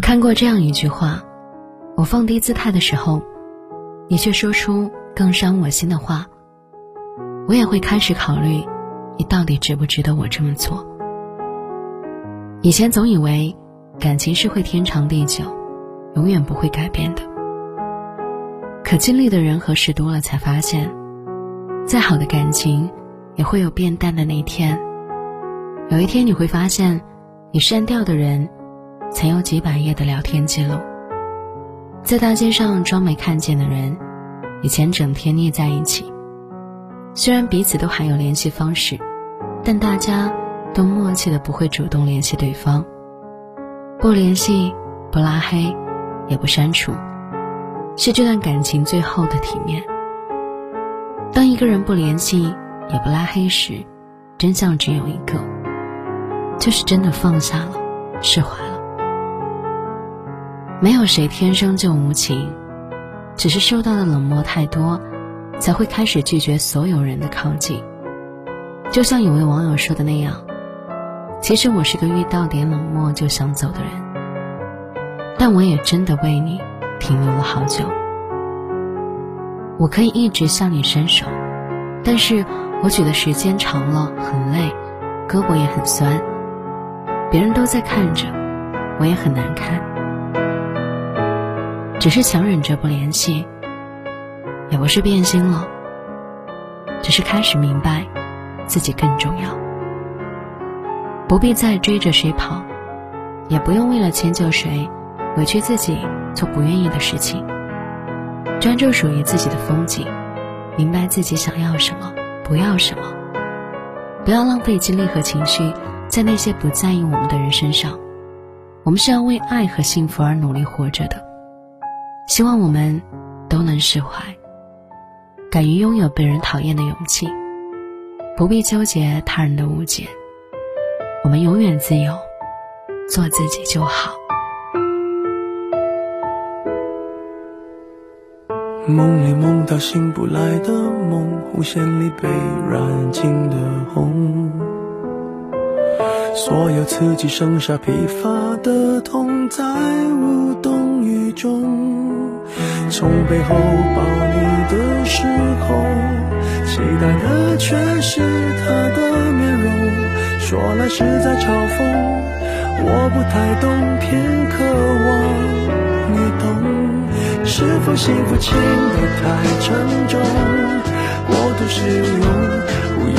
看过这样一句话：我放低姿态的时候，你却说出更伤我心的话，我也会开始考虑，你到底值不值得我这么做。以前总以为感情是会天长地久，永远不会改变的。可经历的人和事多了，才发现，再好的感情，也会有变淡的那一天。有一天你会发现，你删掉的人，曾有几百页的聊天记录。在大街上装没看见的人，以前整天腻在一起。虽然彼此都还有联系方式，但大家都默契的不会主动联系对方。不联系，不拉黑，也不删除。是这段感情最后的体面。当一个人不联系也不拉黑时，真相只有一个，就是真的放下了，释怀。没有谁天生就无情，只是受到的冷漠太多，才会开始拒绝所有人的靠近。就像有位网友说的那样，其实我是个遇到点冷漠就想走的人，但我也真的为你。停留了好久，我可以一直向你伸手，但是我举的时间长了很累，胳膊也很酸。别人都在看着，我也很难看。只是强忍着不联系，也不是变心了，只是开始明白，自己更重要。不必再追着谁跑，也不用为了迁就谁，委屈自己。做不愿意的事情，专注属于自己的风景，明白自己想要什么，不要什么，不要浪费精力和情绪在那些不在意我们的人身上。我们是要为爱和幸福而努力活着的。希望我们都能释怀，敢于拥有被人讨厌的勇气，不必纠结他人的误解。我们永远自由，做自己就好。梦里梦到醒不来的梦，红线里被染尽的红，所有刺激剩下疲乏的痛，在无动于衷。从背后抱你的时候，期待的却是他的面容，说来实在嘲讽，我不太懂，偏渴望你懂。是否幸福轻得太沉重，过度使用不痒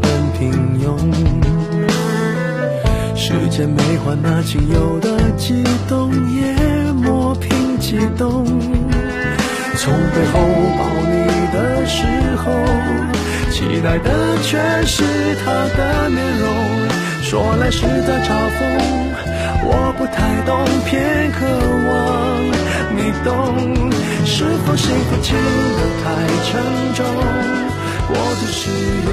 本平庸，时间没换那仅有的激动，也磨平激动。从背后抱你的时候，期待的却是他的面容。说来是在嘲讽，我不太懂，偏渴望你懂。是否幸福轻得太沉重，过度使用，